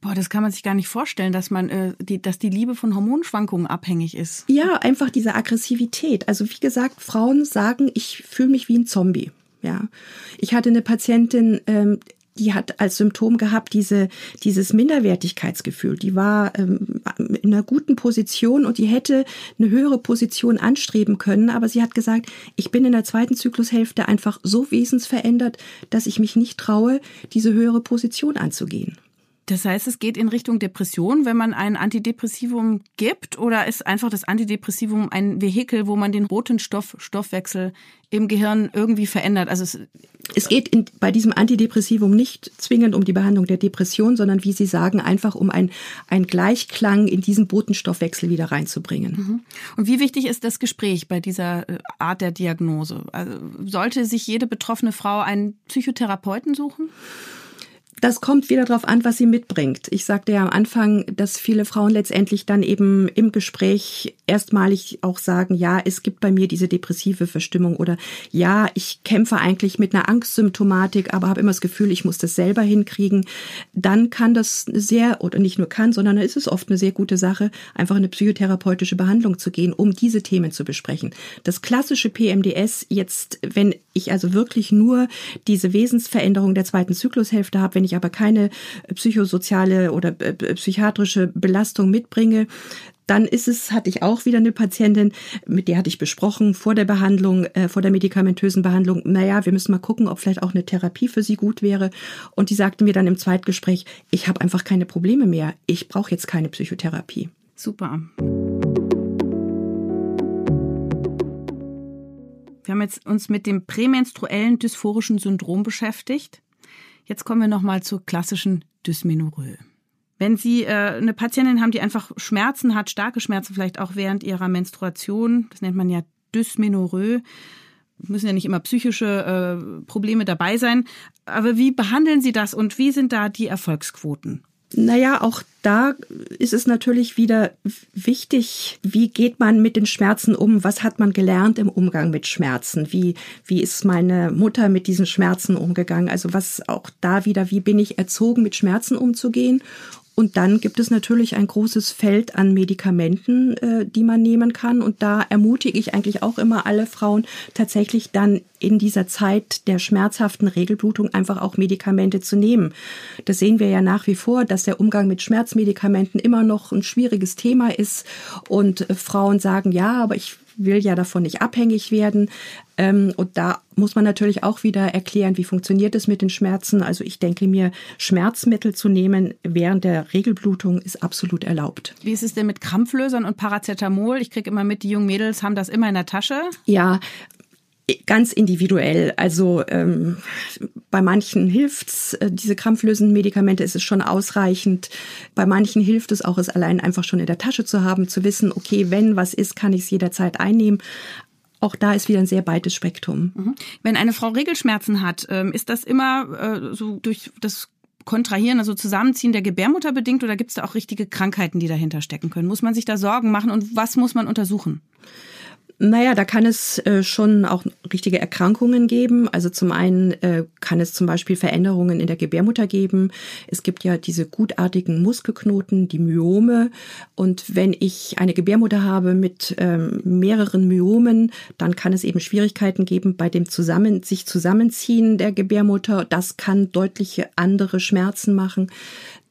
Boah, das kann man sich gar nicht vorstellen, dass man, äh, die, dass die Liebe von Hormonschwankungen abhängig ist. Ja, einfach diese Aggressivität. Also wie gesagt, Frauen sagen, ich fühle mich wie ein Zombie. Ja, ich hatte eine Patientin, ähm, die hat als Symptom gehabt diese dieses Minderwertigkeitsgefühl. Die war ähm, in einer guten Position und die hätte eine höhere Position anstreben können, aber sie hat gesagt, ich bin in der zweiten Zyklushälfte einfach so wesensverändert, dass ich mich nicht traue, diese höhere Position anzugehen. Das heißt, es geht in Richtung Depression, wenn man ein Antidepressivum gibt, oder ist einfach das Antidepressivum ein Vehikel, wo man den roten Stoff, Stoffwechsel im Gehirn irgendwie verändert? Also es, es geht in, bei diesem Antidepressivum nicht zwingend um die Behandlung der Depression, sondern wie Sie sagen, einfach um ein, ein Gleichklang in diesen Botenstoffwechsel wieder reinzubringen. Mhm. Und wie wichtig ist das Gespräch bei dieser äh, Art der Diagnose? Also sollte sich jede betroffene Frau einen Psychotherapeuten suchen? Das kommt wieder darauf an, was sie mitbringt. Ich sagte ja am Anfang, dass viele Frauen letztendlich dann eben im Gespräch erstmalig auch sagen, ja, es gibt bei mir diese depressive Verstimmung oder ja, ich kämpfe eigentlich mit einer Angstsymptomatik, aber habe immer das Gefühl, ich muss das selber hinkriegen. Dann kann das sehr, oder nicht nur kann, sondern ist es oft eine sehr gute Sache, einfach in eine psychotherapeutische Behandlung zu gehen, um diese Themen zu besprechen. Das klassische PMDS jetzt, wenn ich also wirklich nur diese Wesensveränderung der zweiten Zyklushälfte habe, wenn ich aber keine psychosoziale oder äh, psychiatrische Belastung mitbringe, dann ist es, hatte ich auch wieder eine Patientin, mit der hatte ich besprochen vor der Behandlung, äh, vor der medikamentösen Behandlung, naja, wir müssen mal gucken, ob vielleicht auch eine Therapie für sie gut wäre. Und die sagte mir dann im Zweitgespräch, ich habe einfach keine Probleme mehr. Ich brauche jetzt keine Psychotherapie. Super. Wir haben jetzt uns mit dem prämenstruellen dysphorischen Syndrom beschäftigt. Jetzt kommen wir nochmal zur klassischen Dysmenorrhoe. Wenn Sie äh, eine Patientin haben, die einfach Schmerzen hat, starke Schmerzen vielleicht auch während ihrer Menstruation, das nennt man ja Dysmenorrhoe, müssen ja nicht immer psychische äh, Probleme dabei sein. Aber wie behandeln Sie das und wie sind da die Erfolgsquoten? Naja, auch da ist es natürlich wieder wichtig, wie geht man mit den Schmerzen um? Was hat man gelernt im Umgang mit Schmerzen? Wie, wie ist meine Mutter mit diesen Schmerzen umgegangen? Also was auch da wieder, wie bin ich erzogen, mit Schmerzen umzugehen? Und dann gibt es natürlich ein großes Feld an Medikamenten, äh, die man nehmen kann. Und da ermutige ich eigentlich auch immer alle Frauen, tatsächlich dann in dieser Zeit der schmerzhaften Regelblutung einfach auch Medikamente zu nehmen. Das sehen wir ja nach wie vor, dass der Umgang mit Schmerzmedikamenten immer noch ein schwieriges Thema ist. Und Frauen sagen, ja, aber ich will ja davon nicht abhängig werden. Ähm, und da muss man natürlich auch wieder erklären, wie funktioniert es mit den Schmerzen. Also ich denke mir, Schmerzmittel zu nehmen während der Regelblutung ist absolut erlaubt. Wie ist es denn mit Krampflösern und Paracetamol? Ich kriege immer mit, die jungen Mädels haben das immer in der Tasche. Ja, ganz individuell. Also ähm, bei manchen hilft's, äh, diese krampflösenden Medikamente ist es schon ausreichend. Bei manchen hilft es auch, es allein einfach schon in der Tasche zu haben, zu wissen, okay, wenn was ist, kann ich es jederzeit einnehmen. Auch da ist wieder ein sehr breites Spektrum. Mhm. Wenn eine Frau Regelschmerzen hat, ähm, ist das immer äh, so durch das Kontrahieren, also Zusammenziehen der Gebärmutter bedingt oder gibt es da auch richtige Krankheiten, die dahinter stecken können? Muss man sich da Sorgen machen und was muss man untersuchen? Naja, da kann es äh, schon auch richtige Erkrankungen geben. Also zum einen äh, kann es zum Beispiel Veränderungen in der Gebärmutter geben. Es gibt ja diese gutartigen Muskelknoten, die Myome. Und wenn ich eine Gebärmutter habe mit ähm, mehreren Myomen, dann kann es eben Schwierigkeiten geben bei dem zusammen, sich Zusammenziehen der Gebärmutter. Das kann deutliche andere Schmerzen machen.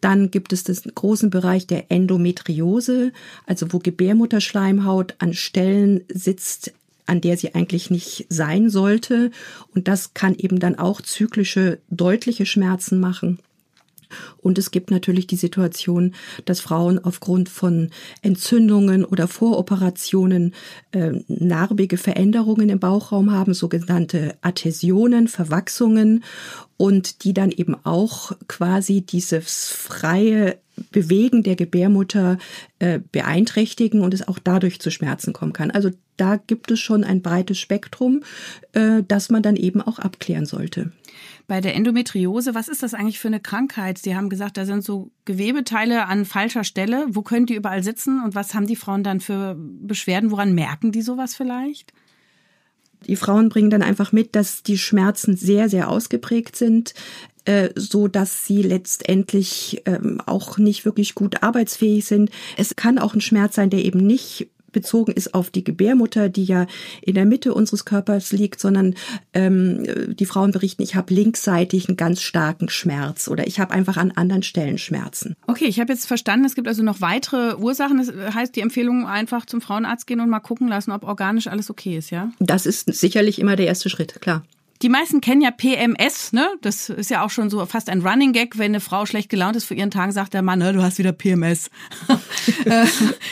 Dann gibt es den großen Bereich der Endometriose, also wo Gebärmutterschleimhaut an Stellen sitzt, an der sie eigentlich nicht sein sollte. Und das kann eben dann auch zyklische, deutliche Schmerzen machen. Und es gibt natürlich die Situation, dass Frauen aufgrund von Entzündungen oder Voroperationen äh, narbige Veränderungen im Bauchraum haben, sogenannte Adhäsionen, Verwachsungen und die dann eben auch quasi dieses freie Bewegen der Gebärmutter äh, beeinträchtigen und es auch dadurch zu Schmerzen kommen kann. Also da gibt es schon ein breites Spektrum, äh, das man dann eben auch abklären sollte. Bei der Endometriose, was ist das eigentlich für eine Krankheit? Sie haben gesagt, da sind so Gewebeteile an falscher Stelle. Wo können die überall sitzen und was haben die Frauen dann für Beschwerden? Woran merken die sowas vielleicht? Die Frauen bringen dann einfach mit, dass die Schmerzen sehr, sehr ausgeprägt sind äh, so dass sie letztendlich ähm, auch nicht wirklich gut arbeitsfähig sind. Es kann auch ein Schmerz sein, der eben nicht bezogen ist auf die Gebärmutter, die ja in der Mitte unseres Körpers liegt, sondern ähm, die Frauen berichten, ich habe linksseitig einen ganz starken Schmerz oder ich habe einfach an anderen Stellen Schmerzen. Okay, ich habe jetzt verstanden, es gibt also noch weitere Ursachen. Das heißt, die Empfehlung einfach zum Frauenarzt gehen und mal gucken lassen, ob organisch alles okay ist, ja? Das ist sicherlich immer der erste Schritt, klar. Die meisten kennen ja PMS, ne? Das ist ja auch schon so fast ein Running Gag, wenn eine Frau schlecht gelaunt ist vor ihren Tagen, sagt der Mann, ne, du hast wieder PMS. Äh,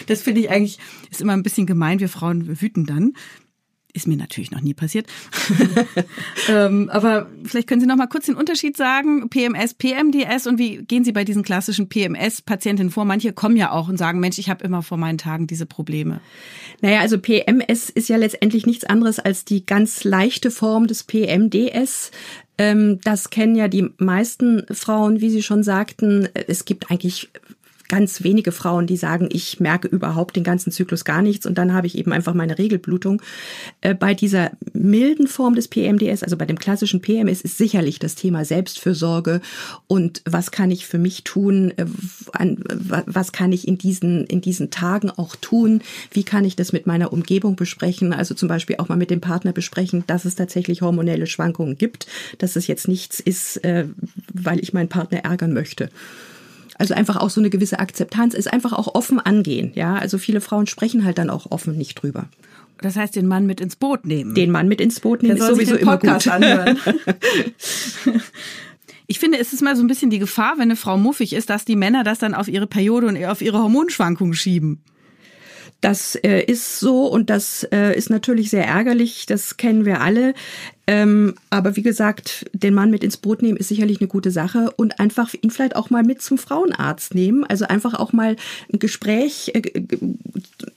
das finde ich eigentlich, ist immer ein bisschen gemein, wir Frauen wüten dann. Ist mir natürlich noch nie passiert. ähm, aber vielleicht können Sie noch mal kurz den Unterschied sagen, PMS, PMDS und wie gehen Sie bei diesen klassischen PMS-Patientinnen vor? Manche kommen ja auch und sagen, Mensch, ich habe immer vor meinen Tagen diese Probleme. Naja, also PMS ist ja letztendlich nichts anderes als die ganz leichte Form des PMDS. Ähm, das kennen ja die meisten Frauen, wie Sie schon sagten. Es gibt eigentlich ganz wenige Frauen, die sagen, ich merke überhaupt den ganzen Zyklus gar nichts und dann habe ich eben einfach meine Regelblutung. Äh, bei dieser milden Form des PMDS, also bei dem klassischen PMS, ist sicherlich das Thema Selbstfürsorge und was kann ich für mich tun, äh, was kann ich in diesen, in diesen Tagen auch tun, wie kann ich das mit meiner Umgebung besprechen, also zum Beispiel auch mal mit dem Partner besprechen, dass es tatsächlich hormonelle Schwankungen gibt, dass es jetzt nichts ist, äh, weil ich meinen Partner ärgern möchte. Also einfach auch so eine gewisse Akzeptanz ist einfach auch offen angehen. Ja, also viele Frauen sprechen halt dann auch offen nicht drüber. Das heißt, den Mann mit ins Boot nehmen. Den Mann mit ins Boot nehmen ist sowieso immer gut. Anhören. Ich finde, es ist mal so ein bisschen die Gefahr, wenn eine Frau muffig ist, dass die Männer das dann auf ihre Periode und auf ihre Hormonschwankungen schieben. Das äh, ist so und das äh, ist natürlich sehr ärgerlich, das kennen wir alle. Ähm, aber wie gesagt, den Mann mit ins Boot nehmen ist sicherlich eine gute Sache und einfach ihn vielleicht auch mal mit zum Frauenarzt nehmen. Also einfach auch mal ein Gespräch äh,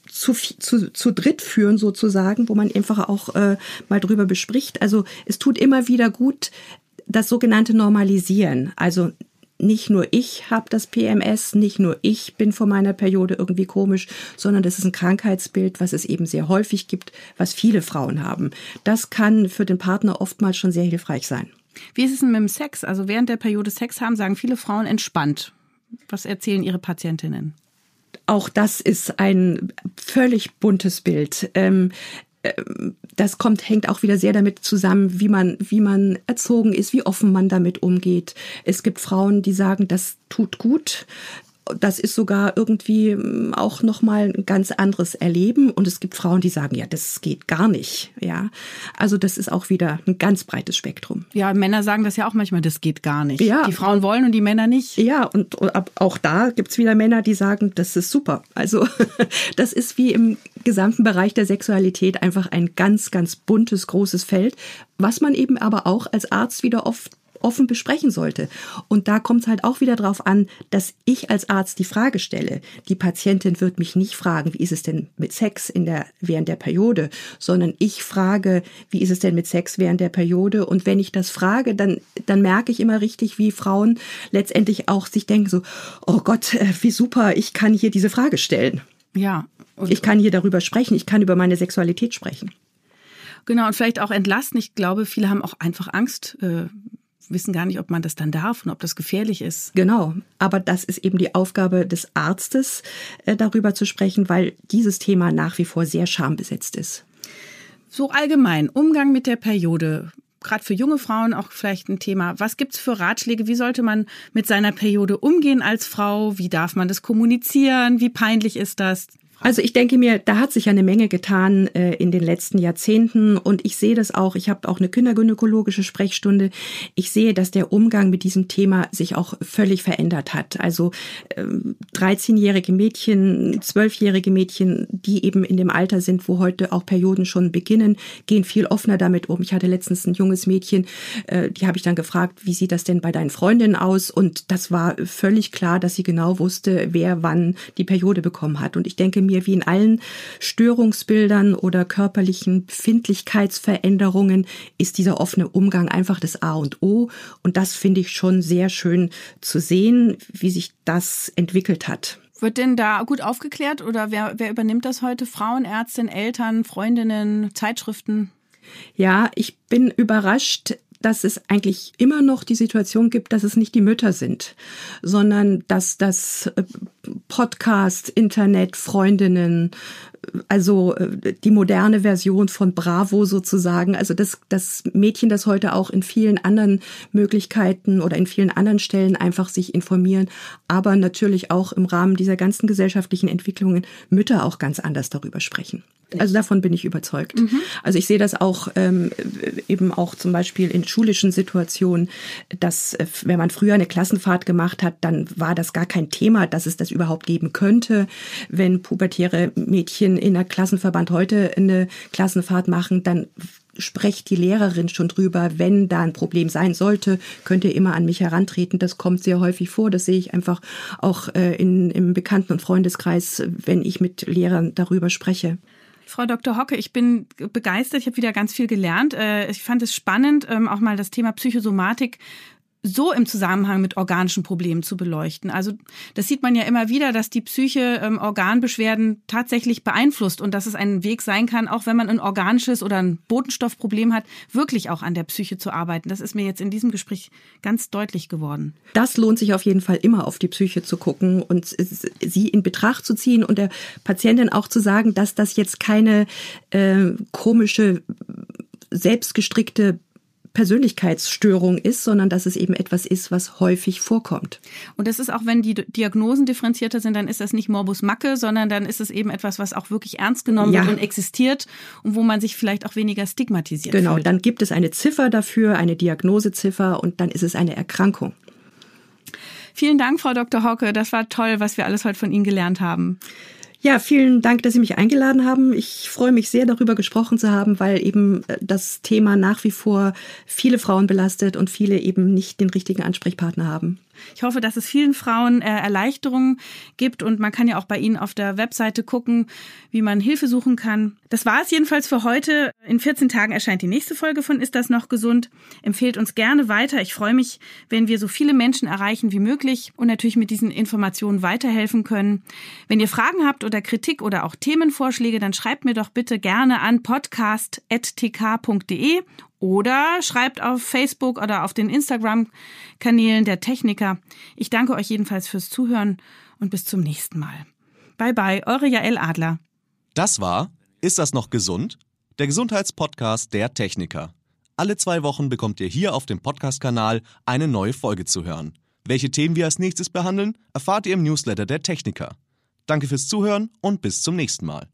zu, zu, zu dritt führen sozusagen, wo man einfach auch äh, mal drüber bespricht. Also es tut immer wieder gut, das sogenannte Normalisieren. Also nicht nur ich habe das PMS, nicht nur ich bin vor meiner Periode irgendwie komisch, sondern das ist ein Krankheitsbild, was es eben sehr häufig gibt, was viele Frauen haben. Das kann für den Partner oftmals schon sehr hilfreich sein. Wie ist es denn mit dem Sex? Also während der Periode Sex haben, sagen viele Frauen entspannt. Was erzählen ihre Patientinnen? Auch das ist ein völlig buntes Bild. Das kommt, hängt auch wieder sehr damit zusammen, wie man, wie man erzogen ist, wie offen man damit umgeht. Es gibt Frauen, die sagen, das tut gut. Das ist sogar irgendwie ähm, auch nochmal ein ganz anderes Erleben. Und es gibt Frauen, die sagen, ja, das geht gar nicht. Ja, also das ist auch wieder ein ganz breites Spektrum. Ja, Männer sagen das ja auch manchmal, das geht gar nicht. Ja. Die Frauen wollen und die Männer nicht. Ja, und auch da gibt's wieder Männer, die sagen, das ist super. Also das ist wie im gesamten Bereich der Sexualität einfach ein ganz, ganz buntes, großes Feld, was man eben aber auch als Arzt wieder oft offen besprechen sollte. Und da kommt es halt auch wieder darauf an, dass ich als Arzt die Frage stelle. Die Patientin wird mich nicht fragen, wie ist es denn mit Sex in der, während der Periode, sondern ich frage, wie ist es denn mit Sex während der Periode? Und wenn ich das frage, dann, dann merke ich immer richtig, wie Frauen letztendlich auch sich denken so, oh Gott, äh, wie super, ich kann hier diese Frage stellen. Ja. ich kann hier darüber sprechen, ich kann über meine Sexualität sprechen. Genau, und vielleicht auch entlasten. Ich glaube, viele haben auch einfach Angst, äh, wissen gar nicht, ob man das dann darf und ob das gefährlich ist. Genau, aber das ist eben die Aufgabe des Arztes, äh, darüber zu sprechen, weil dieses Thema nach wie vor sehr schambesetzt ist. So allgemein, Umgang mit der Periode. Gerade für junge Frauen auch vielleicht ein Thema. Was gibt's für Ratschläge? Wie sollte man mit seiner Periode umgehen als Frau? Wie darf man das kommunizieren? Wie peinlich ist das? Also ich denke mir, da hat sich eine Menge getan äh, in den letzten Jahrzehnten und ich sehe das auch. Ich habe auch eine kindergynäkologische Sprechstunde. Ich sehe, dass der Umgang mit diesem Thema sich auch völlig verändert hat. Also ähm, 13-jährige Mädchen, 12-jährige Mädchen, die eben in dem Alter sind, wo heute auch Perioden schon beginnen, gehen viel offener damit um. Ich hatte letztens ein junges Mädchen, äh, die habe ich dann gefragt, wie sieht das denn bei deinen Freundinnen aus? Und das war völlig klar, dass sie genau wusste, wer wann die Periode bekommen hat. Und ich denke mir, wie in allen Störungsbildern oder körperlichen Befindlichkeitsveränderungen ist dieser offene Umgang einfach das A und O. Und das finde ich schon sehr schön zu sehen, wie sich das entwickelt hat. Wird denn da gut aufgeklärt oder wer, wer übernimmt das heute? Frauenärztinnen, Eltern, Freundinnen, Zeitschriften? Ja, ich bin überrascht, dass es eigentlich immer noch die Situation gibt, dass es nicht die Mütter sind, sondern dass das äh, Podcast, Internet, Freundinnen, also äh, die moderne Version von Bravo sozusagen, also das, das Mädchen, das heute auch in vielen anderen Möglichkeiten oder in vielen anderen Stellen einfach sich informieren, aber natürlich auch im Rahmen dieser ganzen gesellschaftlichen Entwicklungen Mütter auch ganz anders darüber sprechen. Also davon bin ich überzeugt. Mhm. Also ich sehe das auch ähm, eben auch zum Beispiel in schulischen Situationen, dass äh, wenn man früher eine Klassenfahrt gemacht hat, dann war das gar kein Thema, dass es das überhaupt geben könnte. Wenn pubertäre Mädchen in der Klassenverband heute eine Klassenfahrt machen, dann sprecht die Lehrerin schon drüber, wenn da ein Problem sein sollte, könnt ihr immer an mich herantreten. Das kommt sehr häufig vor. Das sehe ich einfach auch äh, in, im Bekannten- und Freundeskreis, wenn ich mit Lehrern darüber spreche. Frau Dr. Hocke, ich bin begeistert. Ich habe wieder ganz viel gelernt. Äh, ich fand es spannend, ähm, auch mal das Thema Psychosomatik so im Zusammenhang mit organischen Problemen zu beleuchten. Also das sieht man ja immer wieder, dass die Psyche ähm, Organbeschwerden tatsächlich beeinflusst und dass es ein Weg sein kann, auch wenn man ein organisches oder ein Botenstoffproblem hat, wirklich auch an der Psyche zu arbeiten. Das ist mir jetzt in diesem Gespräch ganz deutlich geworden. Das lohnt sich auf jeden Fall immer auf die Psyche zu gucken und sie in Betracht zu ziehen und der Patientin auch zu sagen, dass das jetzt keine äh, komische selbstgestrickte Persönlichkeitsstörung ist, sondern dass es eben etwas ist, was häufig vorkommt. Und das ist auch, wenn die Diagnosen differenzierter sind, dann ist das nicht Morbus Macke, sondern dann ist es eben etwas, was auch wirklich ernst genommen ja. wird und existiert und wo man sich vielleicht auch weniger stigmatisiert Genau, fühlt. dann gibt es eine Ziffer dafür, eine Diagnoseziffer und dann ist es eine Erkrankung. Vielen Dank, Frau Dr. Hocke. Das war toll, was wir alles heute von Ihnen gelernt haben. Ja, vielen Dank, dass Sie mich eingeladen haben. Ich freue mich sehr, darüber gesprochen zu haben, weil eben äh, das Thema nach wie vor viele Frauen belastet und viele eben nicht den richtigen Ansprechpartner haben. Ich hoffe, dass es vielen Frauen äh, Erleichterungen gibt und man kann ja auch bei Ihnen auf der Webseite gucken, wie man Hilfe suchen kann. Das war es jedenfalls für heute. In 14 Tagen erscheint die nächste Folge von Ist das noch gesund? Empfehlt uns gerne weiter. Ich freue mich, wenn wir so viele Menschen erreichen wie möglich und natürlich mit diesen Informationen weiterhelfen können. Wenn ihr Fragen habt oder Kritik oder auch Themenvorschläge, dann schreibt mir doch bitte gerne an podcast.tk.de oder schreibt auf Facebook oder auf den Instagram-Kanälen der Techniker. Ich danke euch jedenfalls fürs Zuhören und bis zum nächsten Mal. Bye bye, eure Jael Adler. Das war Ist das noch gesund? Der Gesundheitspodcast der Techniker. Alle zwei Wochen bekommt ihr hier auf dem Podcast-Kanal eine neue Folge zu hören. Welche Themen wir als nächstes behandeln, erfahrt ihr im Newsletter der Techniker. Danke fürs Zuhören und bis zum nächsten Mal.